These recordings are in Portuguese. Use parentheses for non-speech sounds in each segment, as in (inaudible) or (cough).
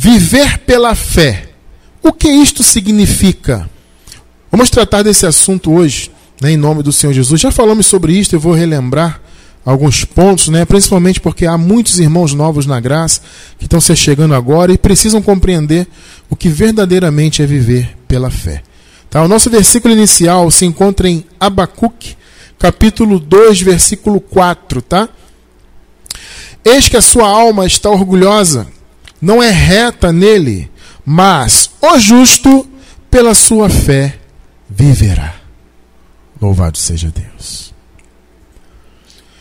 Viver pela fé. O que isto significa? Vamos tratar desse assunto hoje, né, em nome do Senhor Jesus. Já falamos sobre isso, eu vou relembrar alguns pontos, né, principalmente porque há muitos irmãos novos na graça que estão se chegando agora e precisam compreender o que verdadeiramente é viver pela fé. Tá? O nosso versículo inicial se encontra em Abacuque, capítulo 2, versículo 4, tá? Eis que a sua alma está orgulhosa, não é reta nele, mas o justo, pela sua fé, viverá. Louvado seja Deus.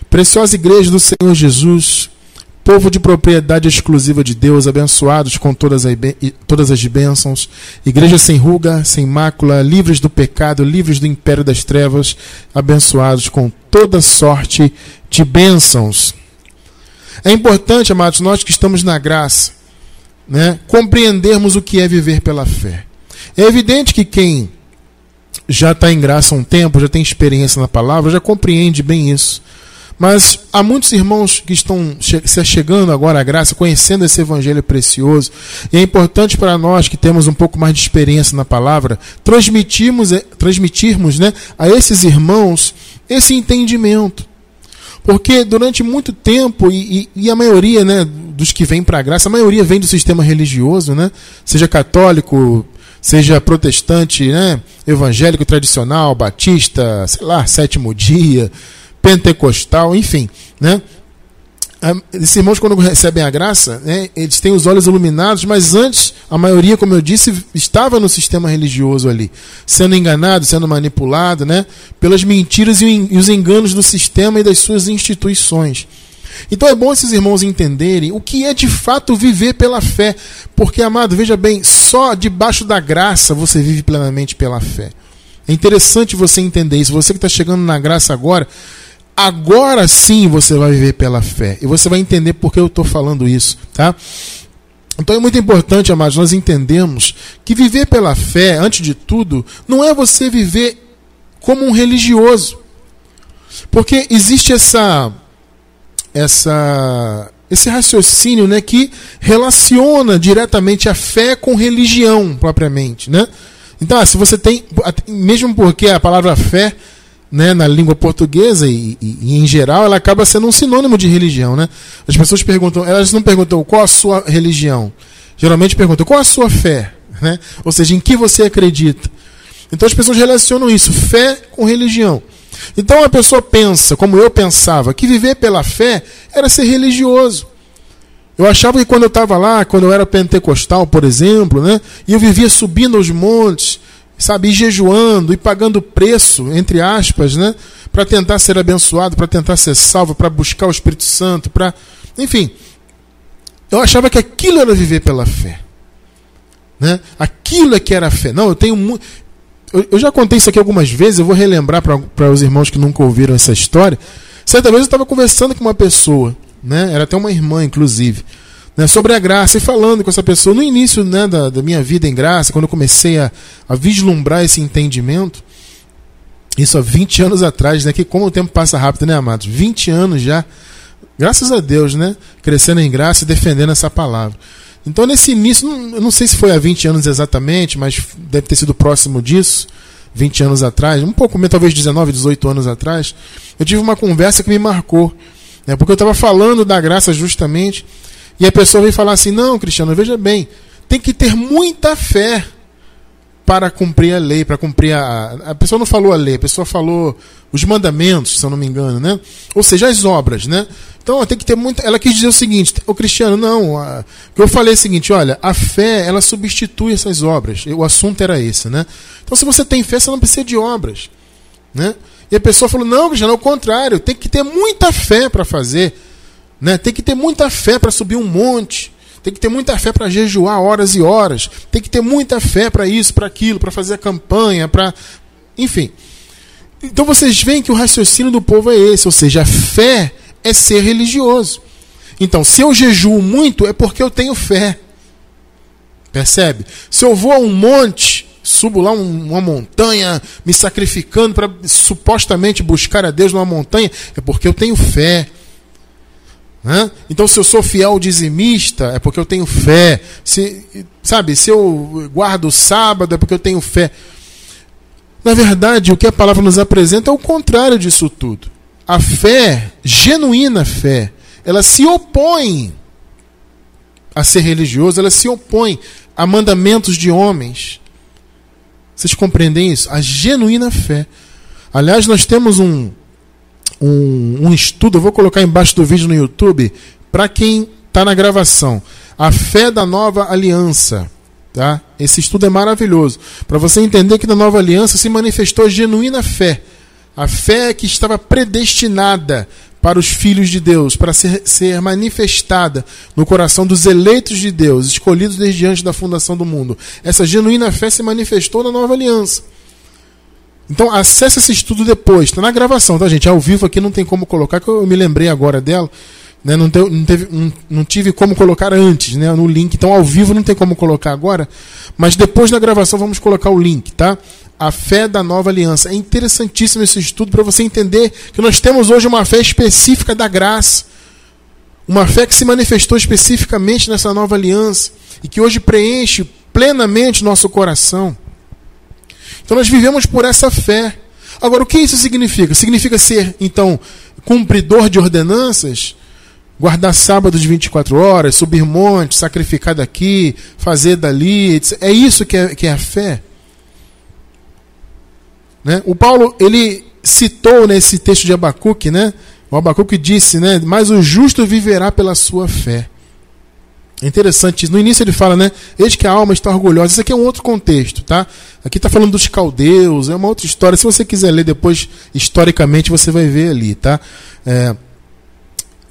Preciosa igreja do Senhor Jesus, povo de propriedade exclusiva de Deus, abençoados com todas as, bênçãos, igreja sem ruga, sem mácula, livres do pecado, livres do império das trevas, abençoados com toda sorte de bênçãos. É importante, amados, nós que estamos na graça, né, compreendermos o que é viver pela fé. É evidente que quem já está em graça há um tempo, já tem experiência na palavra, já compreende bem isso. Mas há muitos irmãos que estão se chegando agora à graça, conhecendo esse evangelho precioso, e é importante para nós que temos um pouco mais de experiência na palavra, transmitirmos, eh, transmitirmos né, a esses irmãos esse entendimento. Porque durante muito tempo, e, e, e a maioria né, dos que vêm para a graça, a maioria vem do sistema religioso, né, seja católico, seja protestante, né, evangélico tradicional, batista, sei lá, sétimo dia, pentecostal, enfim, né? Ah, esses irmãos, quando recebem a graça, né, eles têm os olhos iluminados, mas antes, a maioria, como eu disse, estava no sistema religioso ali, sendo enganado, sendo manipulado né, pelas mentiras e os enganos do sistema e das suas instituições. Então é bom esses irmãos entenderem o que é de fato viver pela fé, porque, amado, veja bem, só debaixo da graça você vive plenamente pela fé. É interessante você entender isso. Você que está chegando na graça agora, agora sim você vai viver pela fé. E você vai entender por que eu estou falando isso, tá? Então é muito importante, amados, nós entendemos que viver pela fé, antes de tudo, não é você viver como um religioso. Porque existe essa essa esse raciocínio, né, que relaciona diretamente a fé com religião propriamente, né? Então, ah, se você tem, mesmo porque a palavra fé né, na língua portuguesa e, e, e, em geral, ela acaba sendo um sinônimo de religião. Né? As pessoas perguntam, elas não perguntam qual a sua religião. Geralmente perguntam qual a sua fé. Né? Ou seja, em que você acredita. Então as pessoas relacionam isso, fé com religião. Então a pessoa pensa, como eu pensava, que viver pela fé era ser religioso. Eu achava que quando eu estava lá, quando eu era pentecostal, por exemplo, né, e eu vivia subindo aos montes, sabe, e jejuando e pagando preço, entre aspas, né, para tentar ser abençoado, para tentar ser salvo, para buscar o Espírito Santo, para, enfim, eu achava que aquilo era viver pela fé, né? Aquilo é que era fé. Não, eu tenho muito eu, eu, já contei isso aqui algumas vezes, eu vou relembrar para os irmãos que nunca ouviram essa história. Certa vez eu estava conversando com uma pessoa, né? Era até uma irmã, inclusive né, sobre a graça e falando com essa pessoa no início né, da, da minha vida em graça, quando eu comecei a, a vislumbrar esse entendimento, isso há 20 anos atrás, né? Que como o tempo passa rápido, né, amados? 20 anos já, graças a Deus, né? Crescendo em graça e defendendo essa palavra. Então, nesse início, eu não sei se foi há 20 anos exatamente, mas deve ter sido próximo disso, 20 anos atrás, um pouco, talvez 19, 18 anos atrás, eu tive uma conversa que me marcou. Né, porque eu estava falando da graça justamente e a pessoa vem falar assim: não, Cristiano, veja bem, tem que ter muita fé para cumprir a lei, para cumprir a. A pessoa não falou a lei, a pessoa falou os mandamentos, se eu não me engano, né? Ou seja, as obras, né? Então tem que ter muita. Ela quis dizer o seguinte: o Cristiano, não. A... Que eu falei é o seguinte: olha, a fé ela substitui essas obras. O assunto era esse, né? Então se você tem fé, você não precisa de obras, né? E a pessoa falou: não, Cristiano, ao contrário, tem que ter muita fé para fazer. Né? Tem que ter muita fé para subir um monte. Tem que ter muita fé para jejuar horas e horas. Tem que ter muita fé para isso, para aquilo, para fazer a campanha, para. Enfim. Então vocês veem que o raciocínio do povo é esse, ou seja, a fé é ser religioso. Então, se eu jejuo muito, é porque eu tenho fé. Percebe? Se eu vou a um monte, subo lá uma montanha, me sacrificando para supostamente buscar a Deus numa montanha, é porque eu tenho fé. Né? Então, se eu sou fiel dizimista, é porque eu tenho fé. Se, sabe, se eu guardo o sábado, é porque eu tenho fé. Na verdade, o que a palavra nos apresenta é o contrário disso tudo. A fé, genuína fé, ela se opõe a ser religioso, ela se opõe a mandamentos de homens. Vocês compreendem isso? A genuína fé. Aliás, nós temos um, um, um estudo, eu vou colocar embaixo do vídeo no YouTube, para quem está na gravação. A fé da nova aliança. Tá? Esse estudo é maravilhoso. Para você entender que na nova aliança se manifestou a genuína fé. A fé que estava predestinada para os filhos de Deus, para ser, ser manifestada no coração dos eleitos de Deus, escolhidos desde antes da fundação do mundo. Essa genuína fé se manifestou na nova aliança. Então acesse esse estudo depois, está na gravação, tá gente? Ao vivo aqui não tem como colocar, que eu me lembrei agora dela. Né? Não, te, não, teve, não, não, tive como colocar antes, né? No link. Então ao vivo não tem como colocar agora. Mas depois da gravação vamos colocar o link, tá? A fé da nova aliança. É interessantíssimo esse estudo para você entender que nós temos hoje uma fé específica da graça. Uma fé que se manifestou especificamente nessa nova aliança e que hoje preenche plenamente nosso coração. Então nós vivemos por essa fé. Agora, o que isso significa? Significa ser, então, cumpridor de ordenanças? Guardar sábado de 24 horas, subir montes, sacrificar daqui, fazer dali. É isso que é, que é a fé? Né? O Paulo, ele citou nesse texto de Abacuque, né? O Abacuque disse, né? Mas o justo viverá pela sua fé. É interessante, no início ele fala, né? Eis que a alma está orgulhosa. Isso aqui é um outro contexto, tá? Aqui está falando dos caldeus, é uma outra história. Se você quiser ler depois, historicamente, você vai ver ali, tá? É,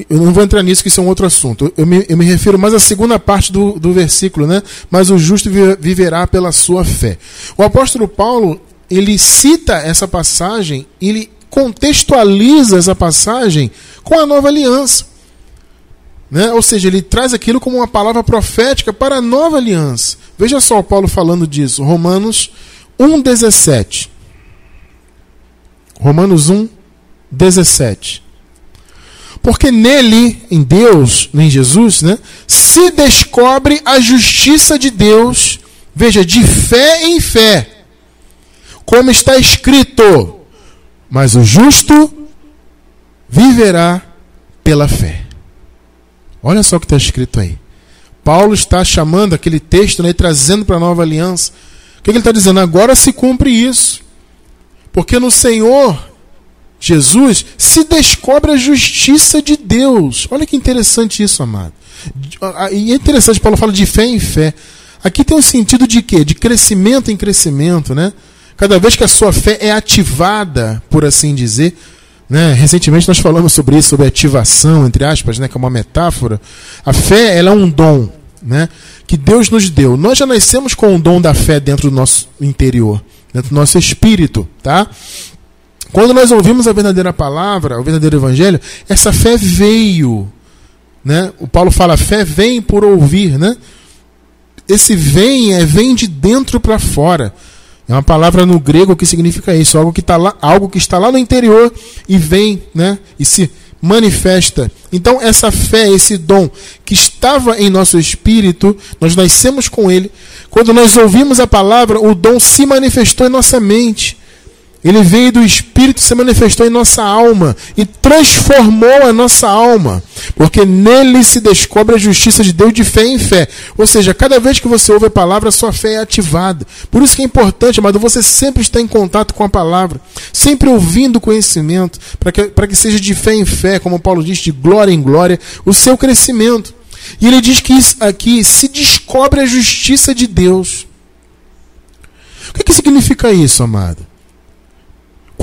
eu não vou entrar nisso, que isso é um outro assunto. Eu me, eu me refiro mais à segunda parte do, do versículo, né? Mas o justo viverá pela sua fé. O apóstolo Paulo, ele cita essa passagem, ele contextualiza essa passagem com a nova aliança. Né? Ou seja, ele traz aquilo como uma palavra profética para a nova aliança. Veja só Paulo falando disso, Romanos 1,17. Romanos 1, 17. Porque nele, em Deus, em Jesus, né, se descobre a justiça de Deus, veja, de fé em fé. Como está escrito: Mas o justo viverá pela fé. Olha só o que está escrito aí. Paulo está chamando aquele texto, né, trazendo para a nova aliança. O que ele está dizendo? Agora se cumpre isso. Porque no Senhor Jesus se descobre a justiça de Deus. Olha que interessante isso, amado. E é interessante, Paulo fala de fé em fé. Aqui tem um sentido de quê? De crescimento em crescimento, né? Cada vez que a sua fé é ativada, por assim dizer, né? Recentemente nós falamos sobre isso, sobre ativação, entre aspas, né? que é uma metáfora. A fé ela é um dom né? que Deus nos deu. Nós já nascemos com o dom da fé dentro do nosso interior, dentro do nosso espírito. Tá? Quando nós ouvimos a verdadeira palavra, o verdadeiro evangelho, essa fé veio. Né? O Paulo fala: fé vem por ouvir. Né? Esse vem é vem de dentro para fora. É uma palavra no grego que significa isso, algo que, tá lá, algo que está lá no interior e vem, né? E se manifesta. Então, essa fé, esse dom que estava em nosso espírito, nós nascemos com ele. Quando nós ouvimos a palavra, o dom se manifestou em nossa mente. Ele veio do Espírito e se manifestou em nossa alma e transformou a nossa alma, porque nele se descobre a justiça de Deus de fé em fé. Ou seja, cada vez que você ouve a palavra, sua fé é ativada. Por isso que é importante, amado, você sempre estar em contato com a palavra, sempre ouvindo o conhecimento, para que, que seja de fé em fé, como Paulo diz, de glória em glória, o seu crescimento. E ele diz que isso aqui se descobre a justiça de Deus. O que, que significa isso, amado?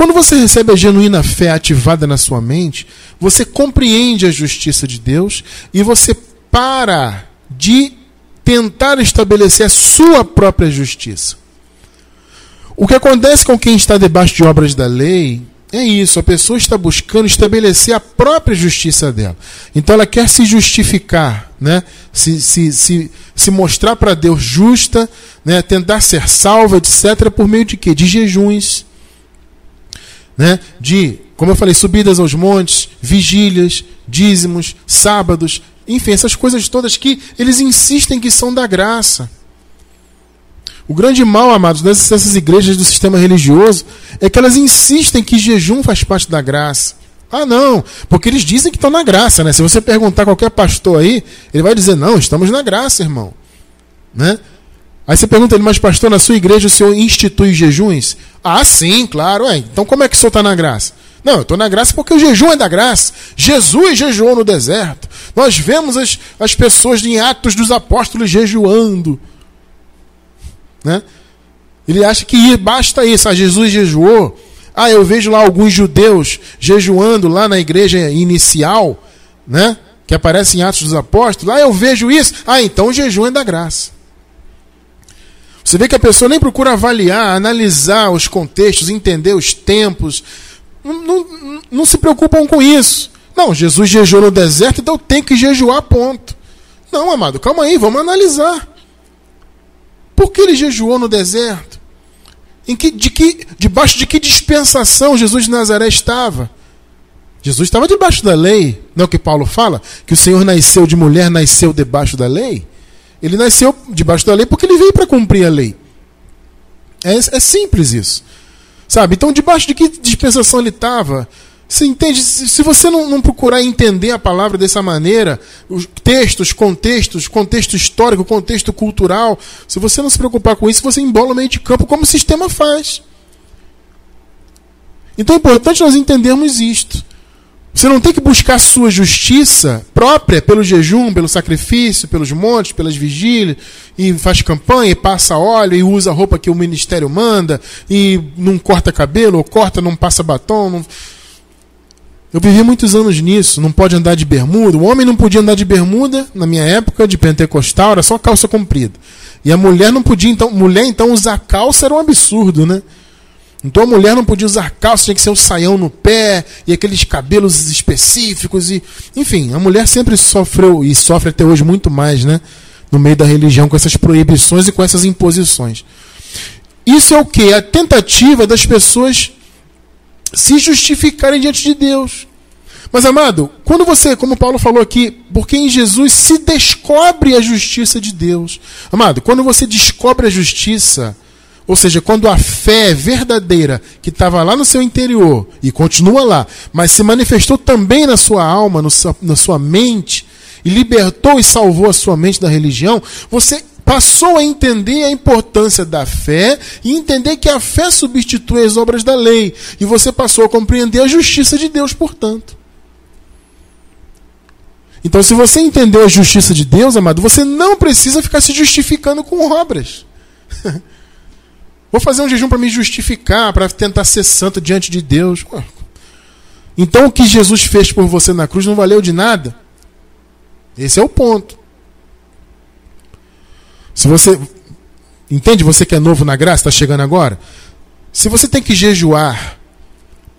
Quando você recebe a genuína fé ativada na sua mente, você compreende a justiça de Deus e você para de tentar estabelecer a sua própria justiça. O que acontece com quem está debaixo de obras da lei é isso, a pessoa está buscando estabelecer a própria justiça dela. Então ela quer se justificar, né? se, se, se, se mostrar para Deus justa, né? tentar ser salva, etc., por meio de quê? De jejuns, né? de, como eu falei, subidas aos montes, vigílias, dízimos, sábados, enfim, essas coisas todas que eles insistem que são da graça. O grande mal, amados, dessas igrejas do sistema religioso é que elas insistem que jejum faz parte da graça. Ah, não, porque eles dizem que estão na graça, né? Se você perguntar a qualquer pastor aí, ele vai dizer: não, estamos na graça, irmão. Né? Aí você pergunta ele, mas pastor, na sua igreja o senhor institui jejuns? Ah, sim, claro. Ué, então como é que o senhor está na graça? Não, eu estou na graça porque o jejum é da graça. Jesus jejuou no deserto. Nós vemos as, as pessoas em Atos dos Apóstolos jejuando. Né? Ele acha que basta isso. Ah, Jesus jejuou. Ah, eu vejo lá alguns judeus jejuando lá na igreja inicial, né? Que aparece em Atos dos Apóstolos. Ah, eu vejo isso. Ah, então o jejum é da graça. Você vê que a pessoa nem procura avaliar, analisar os contextos, entender os tempos. Não, não, não se preocupam com isso. Não, Jesus jejuou no deserto, então tem que jejuar, ponto. Não, amado, calma aí, vamos analisar. Por que ele jejuou no deserto? Em que, de que, debaixo de que dispensação Jesus de Nazaré estava? Jesus estava debaixo da lei. Não é o que Paulo fala? Que o Senhor nasceu de mulher, nasceu debaixo da lei? Ele nasceu debaixo da lei porque ele veio para cumprir a lei. É, é simples isso. Sabe? Então, debaixo de que dispensação ele estava? Você entende? Se você não, não, procurar entender a palavra dessa maneira, os textos, contextos, contexto histórico, contexto cultural, se você não se preocupar com isso, você embola o meio de campo como o sistema faz. Então é importante nós entendermos isto. Você não tem que buscar sua justiça própria pelo jejum, pelo sacrifício, pelos montes, pelas vigílias, e faz campanha, e passa óleo, e usa a roupa que o ministério manda, e não corta cabelo, ou corta, não passa batom. Não... Eu vivi muitos anos nisso. Não pode andar de bermuda. O homem não podia andar de bermuda na minha época de pentecostal, era só calça comprida. E a mulher não podia, então, mulher então usar calça era um absurdo, né? Então a mulher não podia usar calça, tinha que ser o um saião no pé e aqueles cabelos específicos e, enfim, a mulher sempre sofreu e sofre até hoje muito mais, né, no meio da religião com essas proibições e com essas imposições. Isso é o que? A tentativa das pessoas se justificarem diante de Deus. Mas, amado, quando você, como Paulo falou aqui, porque em Jesus se descobre a justiça de Deus. Amado, quando você descobre a justiça, ou seja, quando a fé verdadeira que estava lá no seu interior e continua lá, mas se manifestou também na sua alma, no, na sua mente, e libertou e salvou a sua mente da religião, você passou a entender a importância da fé e entender que a fé substitui as obras da lei. E você passou a compreender a justiça de Deus, portanto. Então, se você entendeu a justiça de Deus, amado, você não precisa ficar se justificando com obras. (laughs) Vou fazer um jejum para me justificar, para tentar ser santo diante de Deus. Então, o que Jesus fez por você na cruz não valeu de nada? Esse é o ponto. Se você. Entende? Você que é novo na graça, está chegando agora? Se você tem que jejuar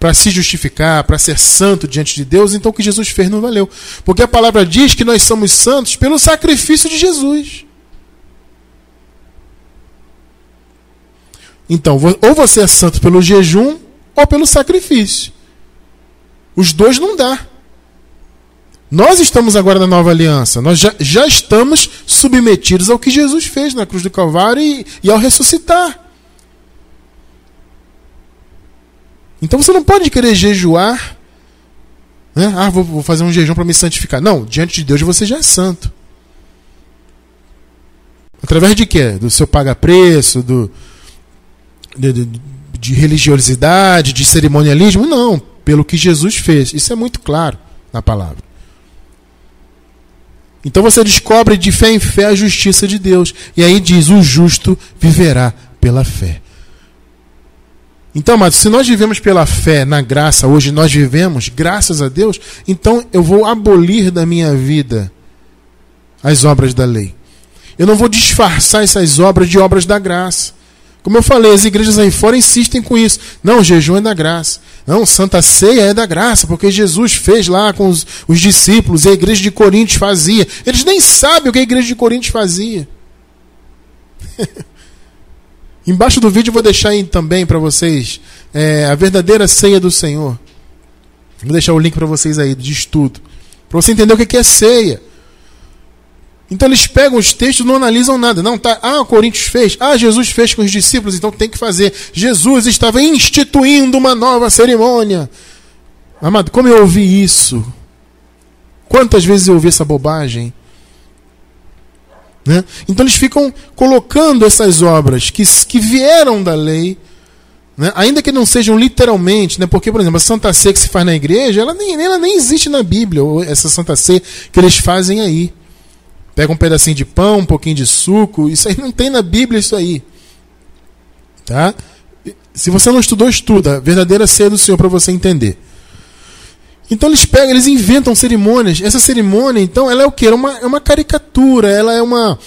para se justificar, para ser santo diante de Deus, então o que Jesus fez não valeu. Porque a palavra diz que nós somos santos pelo sacrifício de Jesus. Então, ou você é santo pelo jejum ou pelo sacrifício. Os dois não dá. Nós estamos agora na nova aliança. Nós já, já estamos submetidos ao que Jesus fez na cruz do Calvário e, e ao ressuscitar. Então você não pode querer jejuar. Né? Ah, vou, vou fazer um jejum para me santificar. Não, diante de Deus você já é santo. Através de quê? Do seu paga-preço, do, de, de, de religiosidade, de cerimonialismo? Não, pelo que Jesus fez. Isso é muito claro na palavra. Então você descobre de fé em fé a justiça de Deus. E aí diz: o justo viverá pela fé. Então, amados, se nós vivemos pela fé na graça, hoje nós vivemos, graças a Deus, então eu vou abolir da minha vida as obras da lei. Eu não vou disfarçar essas obras de obras da graça. Como eu falei, as igrejas aí fora insistem com isso. Não, jejum é da graça. Não, Santa Ceia é da graça, porque Jesus fez lá com os, os discípulos a igreja de Coríntios fazia. Eles nem sabem o que a igreja de Coríntios fazia. (laughs) Embaixo do vídeo eu vou deixar aí também para vocês é, a verdadeira ceia do Senhor. Vou deixar o link para vocês aí de estudo. para você entender o que é ceia. Então eles pegam os textos não analisam nada. Não, tá. Ah, o Coríntios fez. Ah, Jesus fez com os discípulos, então tem que fazer. Jesus estava instituindo uma nova cerimônia. Amado, como eu ouvi isso? Quantas vezes eu ouvi essa bobagem? Né? Então eles ficam colocando essas obras que, que vieram da lei, né? ainda que não sejam literalmente, né? porque, por exemplo, a Santa Ceia que se faz na igreja, ela nem, ela nem existe na Bíblia, essa Santa Ceia que eles fazem aí. Pega um pedacinho de pão, um pouquinho de suco, isso aí não tem na Bíblia, isso aí. Tá? Se você não estudou, estuda. Verdadeira ceia do Senhor para você entender. Então eles pegam, eles inventam cerimônias. Essa cerimônia, então, ela é o quê? É uma, é uma caricatura, ela é uma.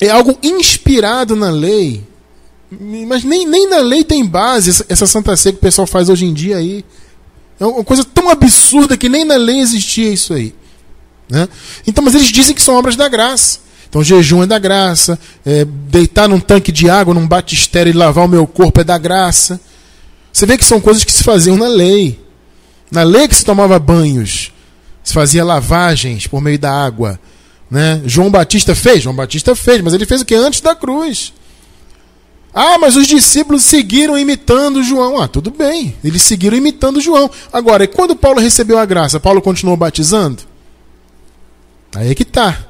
É algo inspirado na lei. Mas nem, nem na lei tem base essa, essa Santa Ceia que o pessoal faz hoje em dia aí. É uma coisa tão absurda que nem na lei existia isso aí. Né? Então, mas eles dizem que são obras da graça. Então, jejum é da graça, é, deitar num tanque de água, num batistério e lavar o meu corpo é da graça. Você vê que são coisas que se faziam na lei. Na lei que se tomava banhos, se fazia lavagens por meio da água. Né? João Batista fez? João Batista fez, mas ele fez o que? Antes da cruz. Ah, mas os discípulos seguiram imitando João. Ah, tudo bem, eles seguiram imitando João. Agora, e quando Paulo recebeu a graça, Paulo continuou batizando? Aí é que tá.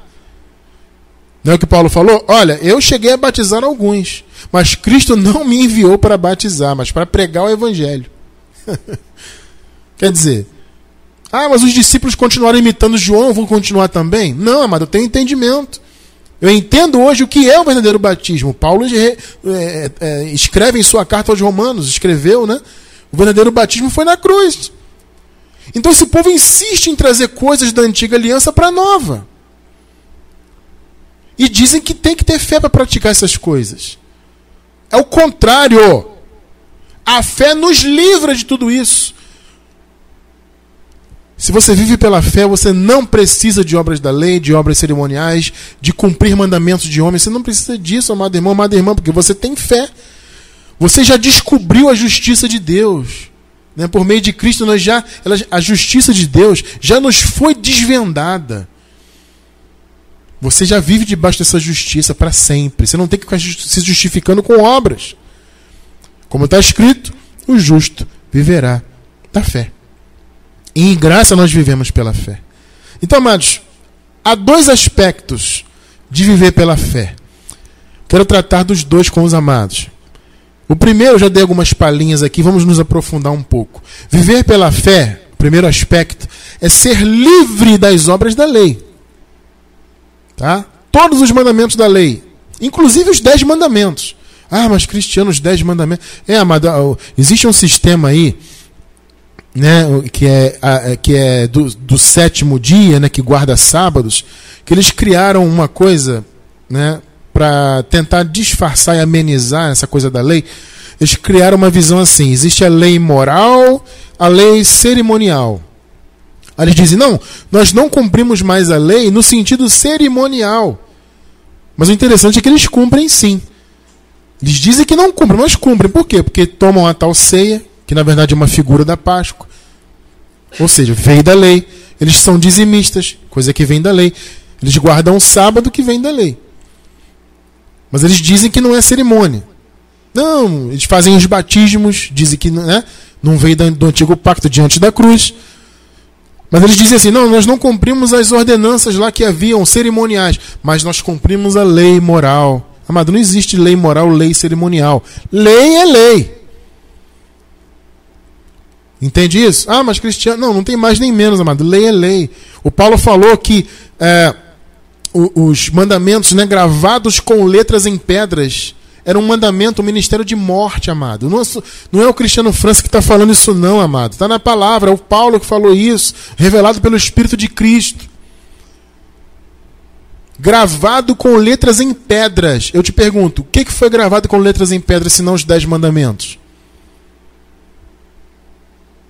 Não é o que Paulo falou? Olha, eu cheguei a batizar alguns, mas Cristo não me enviou para batizar, mas para pregar o evangelho. (laughs) Quer dizer, ah, mas os discípulos continuaram imitando João, vão continuar também? Não, amado, eu tenho entendimento. Eu entendo hoje o que é o verdadeiro batismo. Paulo é, é, escreve em sua carta aos Romanos, escreveu, né? O verdadeiro batismo foi na cruz. Então esse povo insiste em trazer coisas da antiga aliança para a nova. E dizem que tem que ter fé para praticar essas coisas. É o contrário. A fé nos livra de tudo isso. Se você vive pela fé, você não precisa de obras da lei, de obras cerimoniais, de cumprir mandamentos de homens. Você não precisa disso, amado irmão, amada irmã, porque você tem fé. Você já descobriu a justiça de Deus. Né? Por meio de Cristo, nós já, ela, a justiça de Deus já nos foi desvendada. Você já vive debaixo dessa justiça para sempre. Você não tem que ficar se justificando com obras. Como está escrito, o justo viverá da fé. E em graça nós vivemos pela fé. Então, amados, há dois aspectos de viver pela fé. Quero tratar dos dois com os amados. O primeiro, já dei algumas palhinhas aqui, vamos nos aprofundar um pouco. Viver pela fé, primeiro aspecto, é ser livre das obras da lei. Tá? Todos os mandamentos da lei, inclusive os dez mandamentos. Ah, mas Cristiano, os dez mandamentos. É, amado, existe um sistema aí né, que é, é, que é do, do, sétimo dia, né, que guarda sábados, que eles criaram uma coisa, né, para tentar disfarçar e amenizar essa coisa da lei. Eles criaram uma visão assim: existe a lei moral, a lei cerimonial. Aí eles dizem: não, nós não cumprimos mais a lei no sentido cerimonial. Mas o interessante é que eles cumprem sim. Eles dizem que não cumprem, mas cumprem. Por quê? Porque tomam a tal ceia, que na verdade é uma figura da Páscoa. Ou seja, veio da lei. Eles são dizimistas, coisa que vem da lei. Eles guardam o sábado que vem da lei. Mas eles dizem que não é cerimônia. Não, eles fazem os batismos, dizem que né, não veio do antigo pacto diante da cruz. Mas eles dizem assim: não, nós não cumprimos as ordenanças lá que haviam cerimoniais, mas nós cumprimos a lei moral. Amado, não existe lei moral, lei cerimonial. Lei é lei. Entende isso? Ah, mas cristiano. Não, não tem mais nem menos, amado. Lei é lei. O Paulo falou que é, os mandamentos né, gravados com letras em pedras era um mandamento, um ministério de morte, amado. Não é, não é o Cristiano França que está falando isso, não, amado. Está na palavra, é o Paulo que falou isso, revelado pelo Espírito de Cristo. Gravado com letras em pedras. Eu te pergunto, o que foi gravado com letras em pedras, se não os dez mandamentos?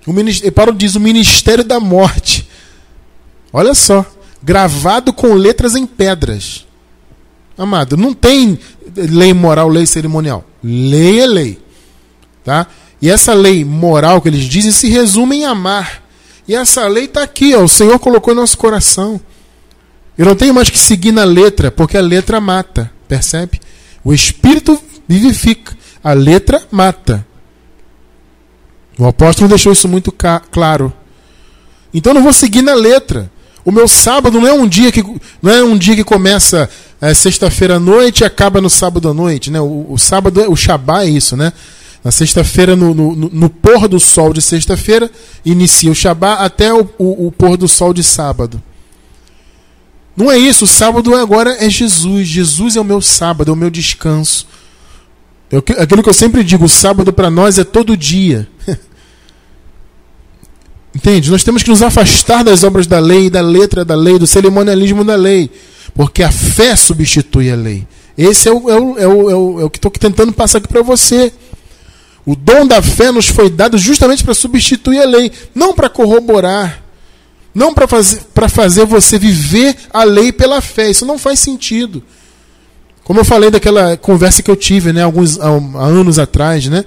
O Paulo diz o ministério da morte. Olha só, gravado com letras em pedras. Amado, não tem lei moral, lei cerimonial. Lei é lei. Tá? E essa lei moral que eles dizem se resume em amar. E essa lei está aqui, ó, o Senhor colocou em nosso coração. Eu não tenho mais que seguir na letra, porque a letra mata, percebe? O Espírito vivifica, a letra mata. O apóstolo deixou isso muito claro. Então eu não vou seguir na letra. O meu sábado não é um dia que não é um dia que começa é, sexta-feira à noite e acaba no sábado à noite, né? O, o sábado, é, o Shabá é isso, né? Na sexta-feira, no, no, no, pôr do sol de sexta-feira, inicia o Shabá até o, o, o, pôr do sol de sábado. Não é isso, o sábado agora é Jesus. Jesus é o meu sábado, é o meu descanso. É aquilo que eu sempre digo, o sábado para nós é todo dia. (laughs) Entende? Nós temos que nos afastar das obras da lei, da letra da lei, do cerimonialismo da lei. Porque a fé substitui a lei. Esse é o, é o, é o, é o, é o que estou tentando passar aqui para você. O dom da fé nos foi dado justamente para substituir a lei, não para corroborar, não para fazer, fazer você viver a lei pela fé. Isso não faz sentido. Como eu falei daquela conversa que eu tive, né, alguns há, há anos atrás, né?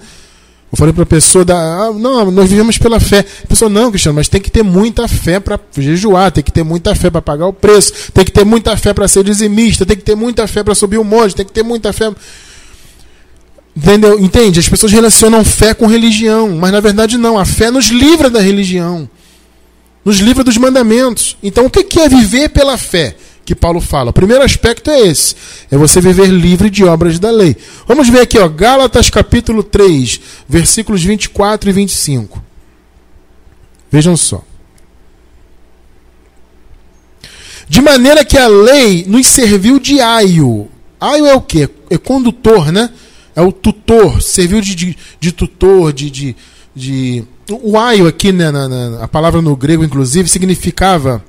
Eu falei para a pessoa da, ah, não, nós vivemos pela fé. A pessoa, não, Cristiano, mas tem que ter muita fé para jejuar, tem que ter muita fé para pagar o preço, tem que ter muita fé para ser dizimista, tem que ter muita fé para subir o monte, tem que ter muita fé. Entendeu? Entende? As pessoas relacionam fé com religião, mas na verdade não. A fé nos livra da religião, nos livra dos mandamentos. Então, o que é viver pela fé? Que Paulo fala. O primeiro aspecto é esse: é você viver livre de obras da lei. Vamos ver aqui, ó, Gálatas capítulo 3, versículos 24 e 25. Vejam só. De maneira que a lei nos serviu de aio. Aio é o quê? É condutor, né? É o tutor, serviu de, de, de tutor, de, de, de, O aio aqui, né, na, na, a palavra no grego, inclusive, significava,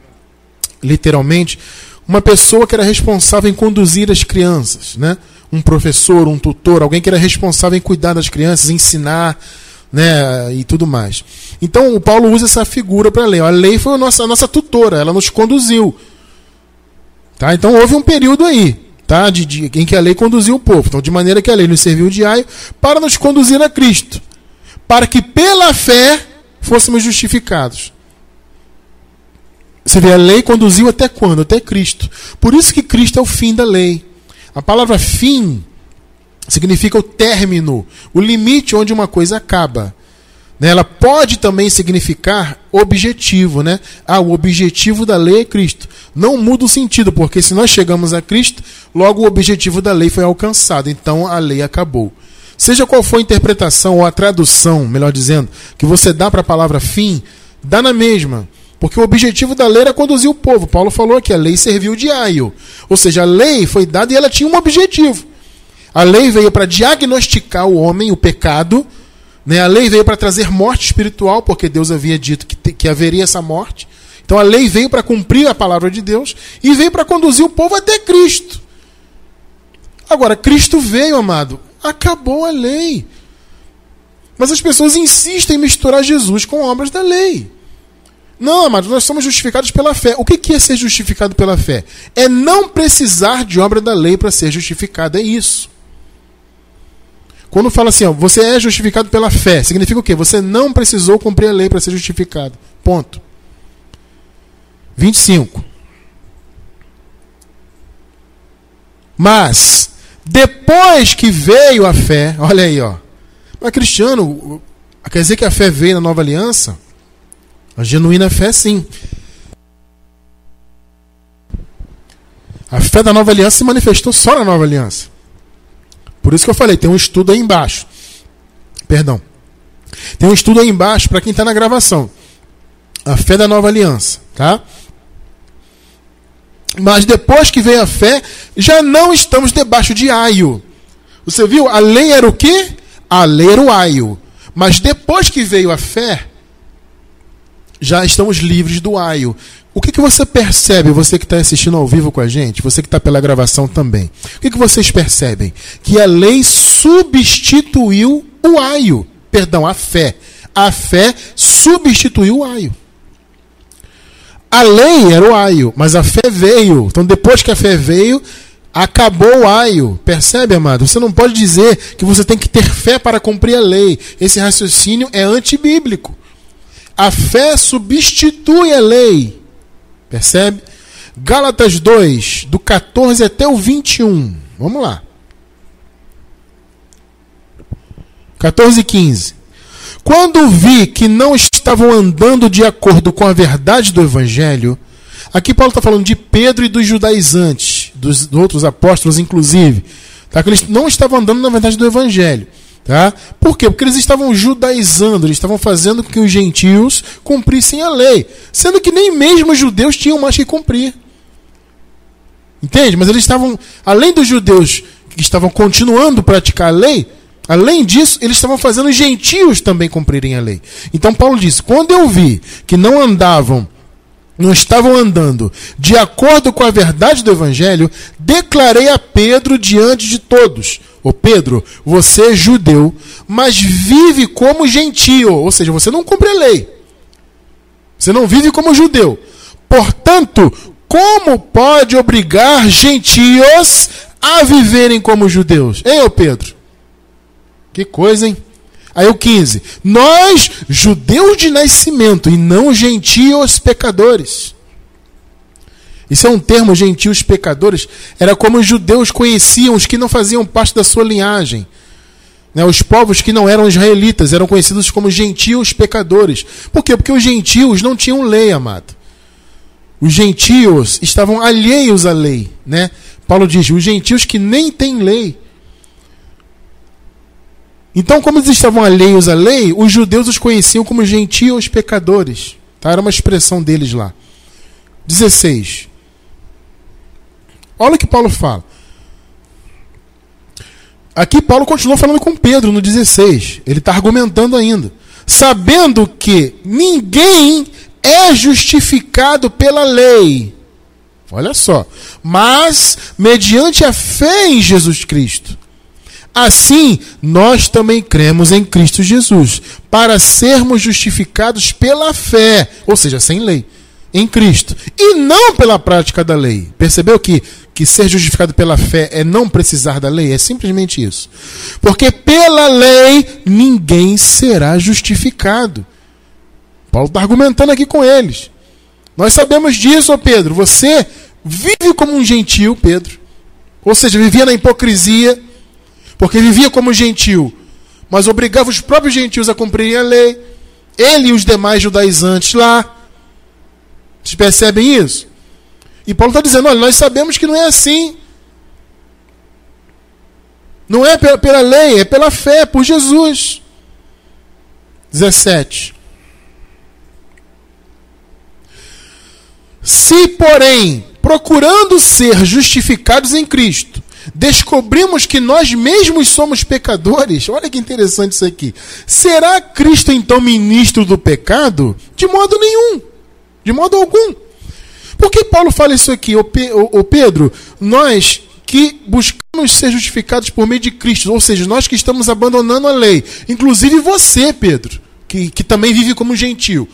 literalmente, uma pessoa que era responsável em conduzir as crianças, né? Um professor, um tutor, alguém que era responsável em cuidar das crianças, ensinar, né, e tudo mais. Então o Paulo usa essa figura para a lei. A lei foi a nossa, a nossa tutora, ela nos conduziu. Tá? Então houve um período aí, tá? De, de, em que a lei conduziu o povo. Então, de maneira que a lei nos serviu de aio para nos conduzir a Cristo, para que pela fé fôssemos justificados. Você vê, a lei conduziu até quando? Até Cristo. Por isso que Cristo é o fim da lei. A palavra fim significa o término, o limite onde uma coisa acaba. Né? Ela pode também significar objetivo, né? Ah, o objetivo da lei é Cristo. Não muda o sentido, porque se nós chegamos a Cristo, logo o objetivo da lei foi alcançado. Então a lei acabou. Seja qual for a interpretação ou a tradução, melhor dizendo, que você dá para a palavra fim, dá na mesma. Porque o objetivo da lei era conduzir o povo. Paulo falou que a lei serviu de aio. Ou seja, a lei foi dada e ela tinha um objetivo. A lei veio para diagnosticar o homem, o pecado. Né? A lei veio para trazer morte espiritual, porque Deus havia dito que, te, que haveria essa morte. Então a lei veio para cumprir a palavra de Deus e veio para conduzir o povo até Cristo. Agora, Cristo veio, amado, acabou a lei. Mas as pessoas insistem em misturar Jesus com obras da lei. Não, amados, nós somos justificados pela fé. O que é ser justificado pela fé? É não precisar de obra da lei para ser justificado. É isso. Quando fala assim, ó, você é justificado pela fé, significa o quê? Você não precisou cumprir a lei para ser justificado. Ponto. 25. Mas, depois que veio a fé, olha aí, ó. Mas Cristiano, quer dizer que a fé veio na nova aliança? A genuína fé, sim. A fé da nova aliança se manifestou só na nova aliança. Por isso que eu falei, tem um estudo aí embaixo. Perdão. Tem um estudo aí embaixo para quem está na gravação. A fé da nova aliança, tá? Mas depois que veio a fé, já não estamos debaixo de aio. Você viu? A lei era o quê? A lei era o aio. Mas depois que veio a fé, já estamos livres do aio. O que, que você percebe, você que está assistindo ao vivo com a gente, você que está pela gravação também? O que, que vocês percebem? Que a lei substituiu o aio. Perdão, a fé. A fé substituiu o aio. A lei era o aio, mas a fé veio. Então, depois que a fé veio, acabou o aio. Percebe, amado? Você não pode dizer que você tem que ter fé para cumprir a lei. Esse raciocínio é antibíblico. A fé substitui a lei. Percebe? Gálatas 2, do 14 até o 21. Vamos lá. 14 e 15. Quando vi que não estavam andando de acordo com a verdade do Evangelho, aqui Paulo está falando de Pedro e dos judaizantes, dos outros apóstolos, inclusive, tá? que eles não estavam andando na verdade do Evangelho. Tá? Por quê? Porque eles estavam judaizando, eles estavam fazendo com que os gentios cumprissem a lei, sendo que nem mesmo os judeus tinham mais que cumprir. Entende? Mas eles estavam, além dos judeus que estavam continuando a praticar a lei, além disso, eles estavam fazendo os gentios também cumprirem a lei. Então Paulo diz: quando eu vi que não andavam não estavam andando de acordo com a verdade do Evangelho, declarei a Pedro diante de todos: Ô Pedro, você é judeu, mas vive como gentio, ou seja, você não cumpre a lei. Você não vive como judeu. Portanto, como pode obrigar gentios a viverem como judeus? Hein, ô Pedro? Que coisa, hein? Aí o 15. Nós, judeus de nascimento, e não gentios pecadores. Isso é um termo, gentios pecadores. Era como os judeus conheciam os que não faziam parte da sua linhagem. Né, os povos que não eram israelitas eram conhecidos como gentios pecadores. Por quê? Porque os gentios não tinham lei, amado. Os gentios estavam alheios à lei. Né? Paulo diz: os gentios que nem têm lei. Então, como eles estavam alheios à lei, os judeus os conheciam como gentios pecadores. Tá? Era uma expressão deles lá. 16. Olha o que Paulo fala. Aqui Paulo continua falando com Pedro no 16. Ele está argumentando ainda. Sabendo que ninguém é justificado pela lei. Olha só. Mas mediante a fé em Jesus Cristo. Assim, nós também cremos em Cristo Jesus, para sermos justificados pela fé, ou seja, sem lei, em Cristo, e não pela prática da lei. Percebeu que, que ser justificado pela fé é não precisar da lei? É simplesmente isso. Porque pela lei ninguém será justificado. Paulo está argumentando aqui com eles. Nós sabemos disso, Pedro. Você vive como um gentil, Pedro. Ou seja, vivia na hipocrisia porque vivia como gentil, mas obrigava os próprios gentios a cumprirem a lei. Ele e os demais judaizantes lá. Vocês percebem isso? E Paulo está dizendo: olha, nós sabemos que não é assim. Não é pela, lei, é pela fé, por Jesus. 17. Se, porém, procurando ser justificados em Cristo, descobrimos que nós mesmos somos pecadores. Olha que interessante isso aqui. Será Cristo então ministro do pecado? De modo nenhum. De modo algum. Por que Paulo fala isso aqui? Ô, Pedro, nós que buscamos ser justificados por meio de Cristo, ou seja, nós que estamos abandonando a lei, inclusive você, Pedro, que, que também vive como gentil.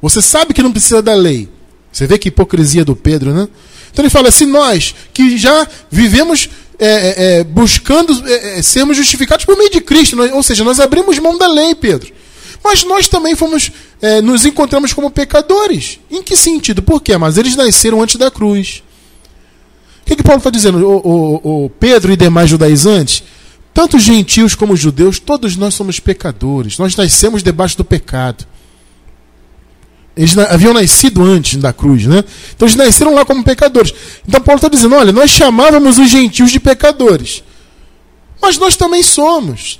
Você sabe que não precisa da lei. Você vê que hipocrisia do Pedro, né? Então ele fala: se nós que já vivemos é, é, é buscando é, é, sermos justificados por meio de Cristo, nós, ou seja, nós abrimos mão da lei, Pedro. Mas nós também fomos, é, nos encontramos como pecadores. Em que sentido? Por quê? Mas eles nasceram antes da cruz. O que, que Paulo está dizendo? O, o, o Pedro e demais judaizantes, tanto gentios como judeus, todos nós somos pecadores. Nós nascemos debaixo do pecado. Eles haviam nascido antes da cruz, né? Então eles nasceram lá como pecadores. Então Paulo está dizendo: olha, nós chamávamos os gentios de pecadores, mas nós também somos.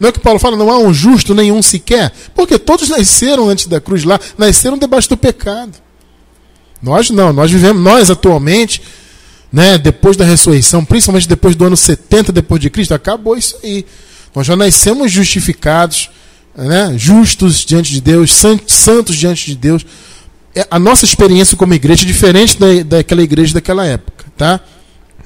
Não é que Paulo fala, não há um justo nenhum sequer? Porque todos nasceram antes da cruz lá, nasceram debaixo do pecado. Nós não, nós vivemos, nós atualmente, né, depois da ressurreição, principalmente depois do ano 70 depois de Cristo, acabou isso aí. Nós já nascemos justificados, né, justos diante de Deus, santos diante de Deus. É, a nossa experiência como igreja é diferente da, daquela igreja daquela época, tá?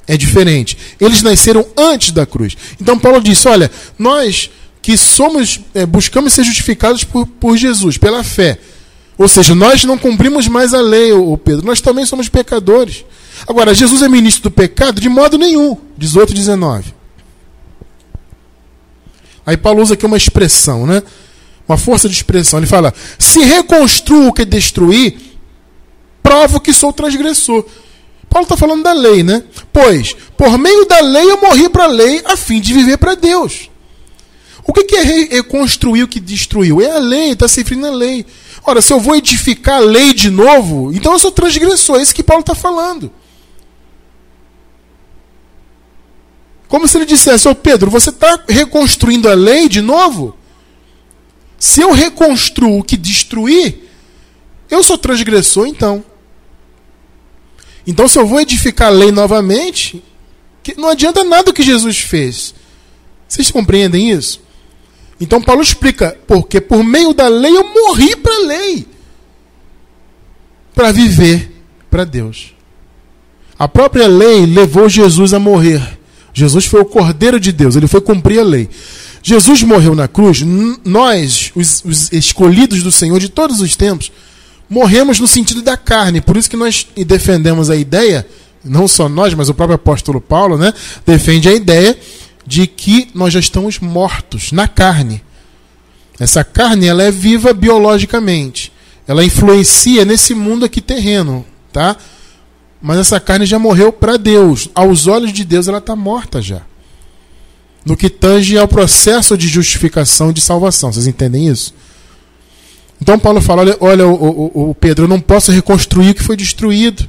É diferente. Eles nasceram antes da cruz. Então Paulo disse: olha, nós que somos, é, buscamos ser justificados por, por Jesus, pela fé. Ou seja, nós não cumprimos mais a lei, o Pedro, nós também somos pecadores. Agora, Jesus é ministro do pecado? De modo nenhum. 18, 19. Aí Paulo usa aqui uma expressão, né? uma força de expressão. Ele fala: se reconstruo o que destruí, provo que sou transgressor. Paulo está falando da lei, né? Pois, por meio da lei eu morri para a lei a fim de viver para Deus. O que é reconstruir o que destruiu? É a lei, está se referindo à lei. Ora, se eu vou edificar a lei de novo, então eu sou transgressor. É isso que Paulo está falando. Como se ele dissesse, ô Pedro, você está reconstruindo a lei de novo? Se eu reconstruo o que destruí, eu sou transgressor então. Então, se eu vou edificar a lei novamente, não adianta nada o que Jesus fez. Vocês compreendem isso? Então, Paulo explica, porque por meio da lei eu morri para a lei para viver para Deus. A própria lei levou Jesus a morrer. Jesus foi o Cordeiro de Deus, ele foi cumprir a lei. Jesus morreu na cruz, nós, os, os escolhidos do Senhor de todos os tempos, morremos no sentido da carne. Por isso que nós defendemos a ideia, não só nós, mas o próprio apóstolo Paulo, né, defende a ideia de que nós já estamos mortos na carne. Essa carne ela é viva biologicamente. Ela influencia nesse mundo aqui terreno, tá? Mas essa carne já morreu para Deus. Aos olhos de Deus ela está morta já no que tange ao processo de justificação e de salvação. Vocês entendem isso? Então Paulo fala: olha, olha o, o, o Pedro, eu não posso reconstruir o que foi destruído.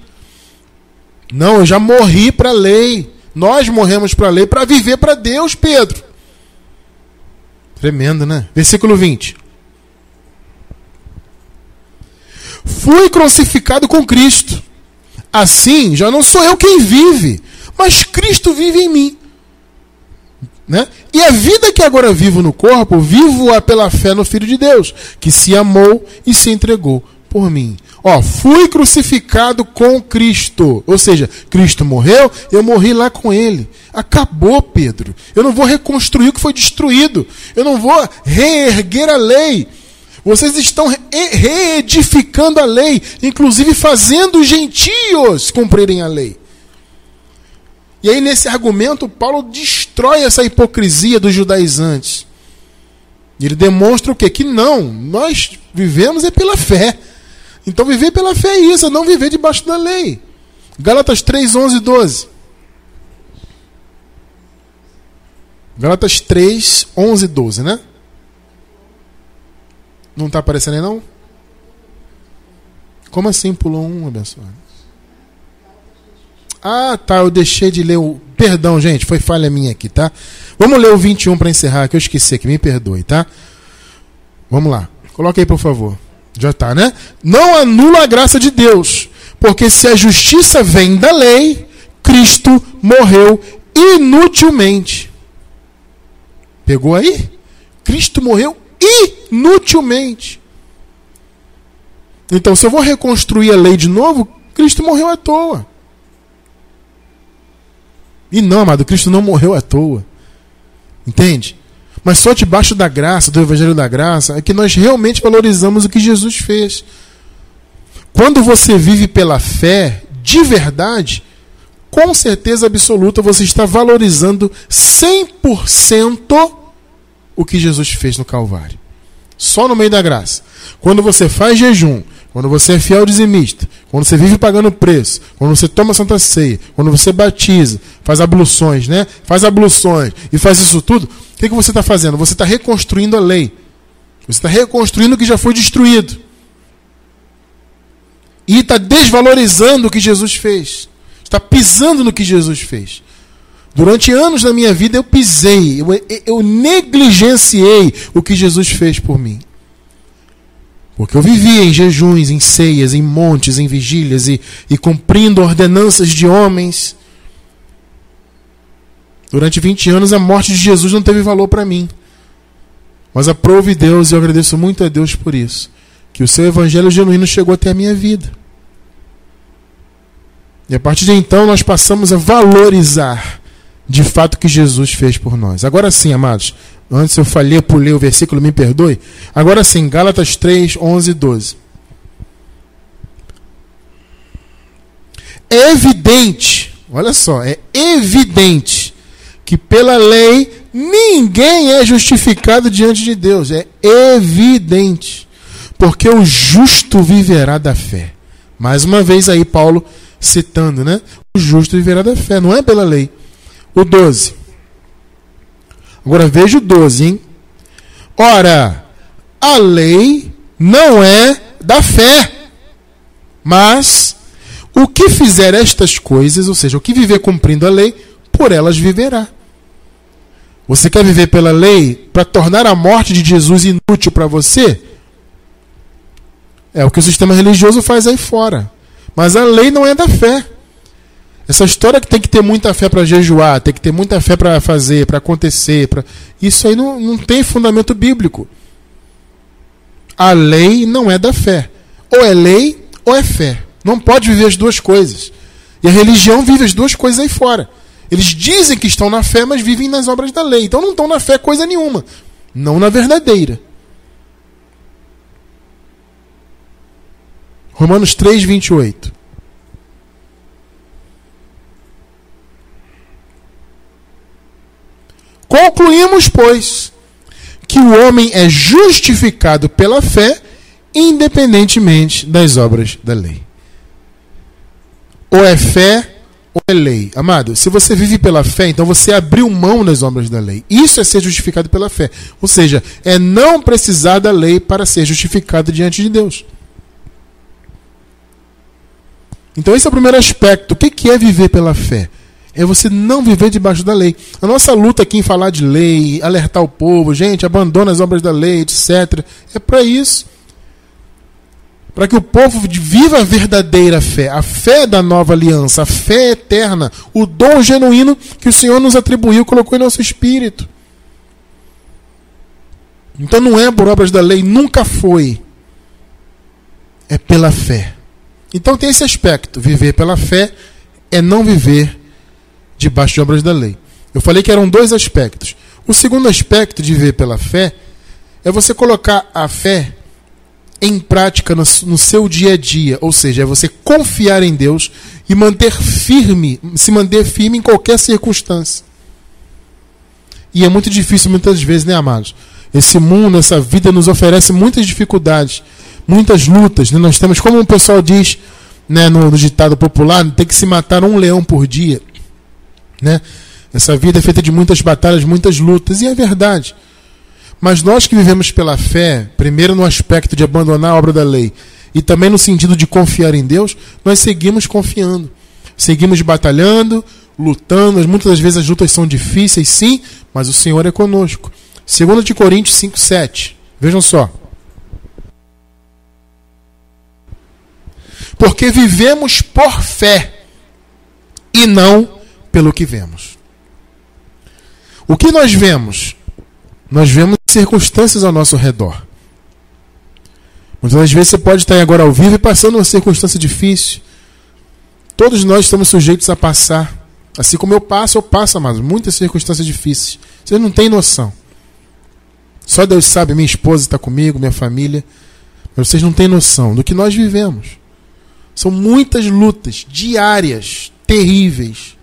Não, eu já morri para a lei. Nós morremos para a lei para viver para Deus, Pedro. Tremendo, né? Versículo 20. Fui crucificado com Cristo. Assim, já não sou eu quem vive, mas Cristo vive em mim. Né? E a vida que agora vivo no corpo, vivo-a pela fé no Filho de Deus, que se amou e se entregou por mim. Ó, fui crucificado com Cristo. Ou seja, Cristo morreu, eu morri lá com ele. Acabou, Pedro. Eu não vou reconstruir o que foi destruído. Eu não vou reerguer a lei. Vocês estão reedificando a lei, inclusive fazendo os gentios cumprirem a lei. E aí, nesse argumento, Paulo destrói essa hipocrisia dos judaizantes. Ele demonstra o quê? Que não, nós vivemos é pela fé. Então, viver pela fé é isso, é não viver debaixo da lei. Gálatas 3, 11 e 12. Gálatas 3, 11 e 12, né? Não está aparecendo aí, não? Como assim pulou um, abençoado? Ah, tá, eu deixei de ler o. Perdão, gente, foi falha minha aqui, tá? Vamos ler o 21 para encerrar, que eu esqueci aqui, me perdoe, tá? Vamos lá. Coloque aí, por favor. Já tá, né? Não anula a graça de Deus, porque se a justiça vem da lei, Cristo morreu inutilmente. Pegou aí? Cristo morreu inutilmente. Então, se eu vou reconstruir a lei de novo, Cristo morreu à toa. E não, amado, Cristo não morreu à toa. Entende? Mas só debaixo da graça, do Evangelho da Graça, é que nós realmente valorizamos o que Jesus fez. Quando você vive pela fé, de verdade, com certeza absoluta você está valorizando 100% o que Jesus fez no Calvário. Só no meio da graça. Quando você faz jejum, quando você é fiel dizimista, quando você vive pagando preço, quando você toma Santa Ceia, quando você batiza, faz abluções, né? Faz abluções e faz isso tudo, o que, que você está fazendo? Você está reconstruindo a lei. Você está reconstruindo o que já foi destruído. E está desvalorizando o que Jesus fez. Está pisando no que Jesus fez. Durante anos da minha vida eu pisei, eu, eu negligenciei o que Jesus fez por mim. Porque eu vivia em jejuns, em ceias, em montes, em vigílias e, e cumprindo ordenanças de homens. Durante 20 anos a morte de Jesus não teve valor para mim. Mas aprove Deus e eu agradeço muito a Deus por isso. Que o seu evangelho genuíno chegou até a minha vida. E a partir de então nós passamos a valorizar de fato o que Jesus fez por nós. Agora sim, amados, Antes eu falhei, pulei o versículo, me perdoe. Agora sim, Gálatas 3, 11 e 12. É evidente, olha só, é evidente que pela lei ninguém é justificado diante de Deus. É evidente. Porque o justo viverá da fé. Mais uma vez aí, Paulo citando, né? O justo viverá da fé, não é pela lei. O 12. Agora veja o 12, hein? Ora, a lei não é da fé, mas o que fizer estas coisas, ou seja, o que viver cumprindo a lei, por elas viverá. Você quer viver pela lei para tornar a morte de Jesus inútil para você? É o que o sistema religioso faz aí fora. Mas a lei não é da fé. Essa história que tem que ter muita fé para jejuar, tem que ter muita fé para fazer, para acontecer, pra... isso aí não, não tem fundamento bíblico. A lei não é da fé. Ou é lei ou é fé. Não pode viver as duas coisas. E a religião vive as duas coisas aí fora. Eles dizem que estão na fé, mas vivem nas obras da lei. Então não estão na fé coisa nenhuma. Não na verdadeira. Romanos 3, 28. Concluímos, pois, que o homem é justificado pela fé, independentemente das obras da lei. Ou é fé ou é lei. Amado, se você vive pela fé, então você abriu mão das obras da lei. Isso é ser justificado pela fé. Ou seja, é não precisar da lei para ser justificado diante de Deus. Então, esse é o primeiro aspecto. O que é viver pela fé? É você não viver debaixo da lei. A nossa luta aqui em falar de lei, alertar o povo, gente, abandona as obras da lei, etc. É para isso. Para que o povo viva a verdadeira fé, a fé da nova aliança, a fé eterna, o dom genuíno que o Senhor nos atribuiu, colocou em nosso espírito. Então não é por obras da lei, nunca foi. É pela fé. Então tem esse aspecto: viver pela fé é não viver debaixo de obras da lei. Eu falei que eram dois aspectos. O segundo aspecto de viver pela fé é você colocar a fé em prática no, seu dia a dia, ou seja, é você confiar em Deus e manter firme, se manter firme em qualquer circunstância. E é muito difícil muitas vezes, né, amados? Esse mundo, essa vida nos oferece muitas dificuldades muitas lutas. Né? Nós temos, como o pessoal diz né, no, no, ditado popular, tem que se matar um leão por dia. Né? Essa vida é feita de muitas batalhas, muitas lutas, e é verdade. Mas nós que vivemos pela fé, primeiro no aspecto de abandonar a obra da lei, e também no sentido de confiar em Deus, nós seguimos confiando. Seguimos batalhando, lutando. Muitas das vezes as lutas são difíceis, sim, mas o Senhor é conosco. 2 Coríntios 5, 7. Vejam só. Porque vivemos por fé e não pelo que vemos. O que nós vemos? Nós vemos circunstâncias ao nosso redor. Muitas vezes você pode estar agora ao vivo e passando uma circunstância difícil. Todos nós estamos sujeitos a passar. Assim como eu passo, eu passo, mas muitas circunstâncias difíceis. Vocês não têm noção. Só Deus sabe, minha esposa está comigo, minha família. Mas vocês não têm noção do que nós vivemos. São muitas lutas diárias, terríveis.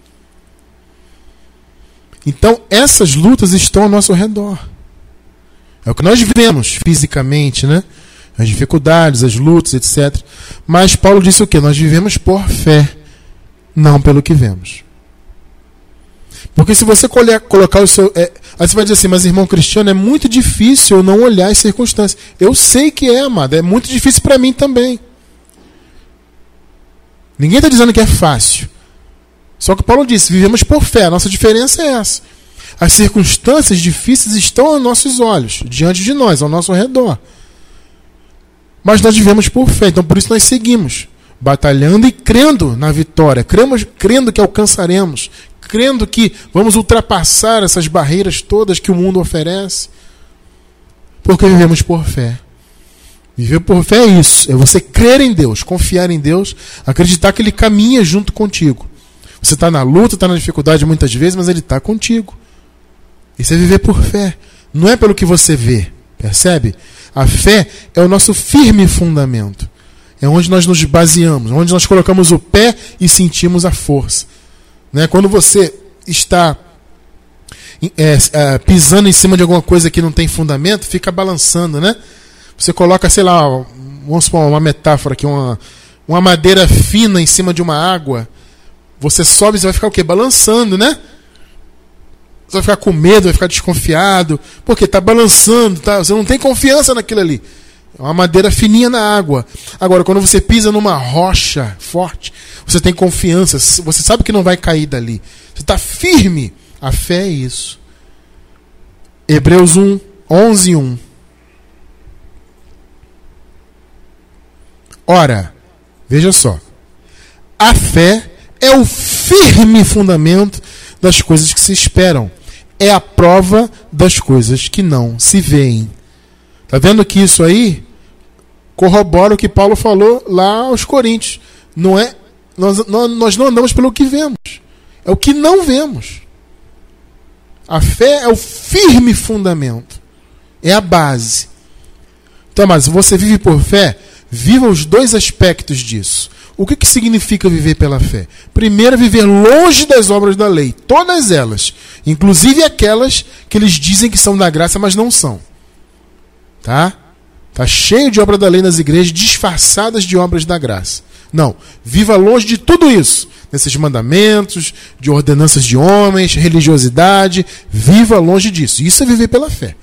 Então, essas lutas estão ao nosso redor. É o que nós vivemos fisicamente, né? As dificuldades, as lutas, etc. Mas Paulo disse o que? Nós vivemos por fé, não pelo que vemos. Porque se você colocar o seu. É, aí você vai dizer assim, mas irmão cristiano, é muito difícil eu não olhar as circunstâncias. Eu sei que é, amado, é muito difícil para mim também. Ninguém está dizendo que é fácil. Só que Paulo disse: vivemos por fé. A nossa diferença é essa. As circunstâncias difíceis estão aos nossos olhos, diante de nós, ao nosso redor. Mas nós vivemos por fé, então por isso nós seguimos, batalhando e crendo na vitória, cremos, crendo que alcançaremos, crendo que vamos ultrapassar essas barreiras todas que o mundo oferece, porque vivemos por fé. Viver por fé é isso, é você crer em Deus, confiar em Deus, acreditar que Ele caminha junto contigo. Você está na luta, está na dificuldade muitas vezes, mas Ele está contigo. Isso é viver por fé, não é pelo que você vê, percebe? A fé é o nosso firme fundamento, é onde nós nos baseamos, onde nós colocamos o pé e sentimos a força. Né? Quando você está é, é, pisando em cima de alguma coisa que não tem fundamento, fica balançando, né? Você coloca, sei lá, vamos supor uma metáfora aqui, uma, uma madeira fina em cima de uma água. Você sobe e vai ficar o quê? Balançando, né? Você vai ficar com medo, vai ficar desconfiado, porque está balançando, tá? você não tem confiança naquilo ali. É uma madeira fininha na água. Agora, quando você pisa numa rocha forte, você tem confiança, você sabe que não vai cair dali. Você está firme. A fé é isso. Hebreus 1, 11, 1. Ora, veja só. A fé é o firme fundamento das coisas que se esperam. É a prova das coisas que não se veem. Tá vendo que isso aí corrobora o que Paulo falou lá aos Coríntios. Não é nós, nós não andamos pelo que vemos. É o que não vemos. A fé é o firme fundamento. É a base. Então, mas você vive por fé, viva os dois aspectos disso. O que, que significa viver pela fé? Primeiro, viver longe das obras da lei, todas elas, inclusive aquelas que eles dizem que são da graça, mas não são. Tá? Tá cheio de obra da lei nas igrejas disfarçadas de obras da graça. Não, viva longe de tudo isso, desses mandamentos, de ordenanças de homens, religiosidade, viva longe disso. Isso é viver pela fé.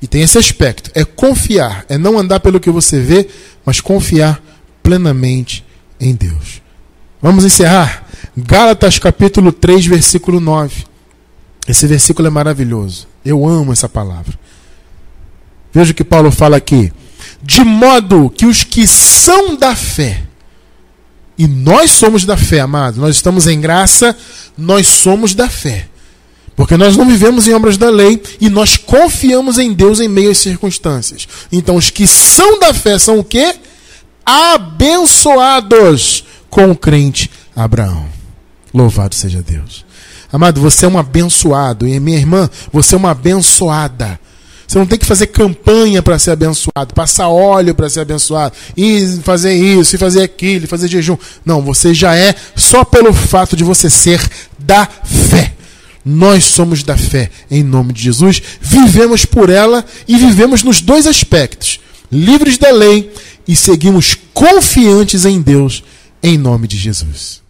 E tem esse aspecto, é confiar, é não andar pelo que você vê, mas confiar plenamente em Deus. Vamos encerrar? Gálatas capítulo 3, versículo 9. Esse versículo é maravilhoso. Eu amo essa palavra. Veja o que Paulo fala aqui. De modo que os que são da fé, e nós somos da fé, amado, nós estamos em graça, nós somos da fé. Porque nós não vivemos em obras da lei e nós confiamos em Deus em meio às circunstâncias. Então, os que são da fé são o quê? Abençoados com o crente Abraão. Louvado seja Deus. Amado, você é um abençoado. E minha irmã, você é uma abençoada. Você não tem que fazer campanha para ser abençoado, passar óleo para ser abençoado, e fazer isso, e fazer aquilo, e fazer jejum. Não, você já é só pelo fato de você ser da fé. Nós somos da fé em nome de Jesus, vivemos por ela e vivemos nos dois aspectos: livres da lei e seguimos confiantes em Deus, em nome de Jesus.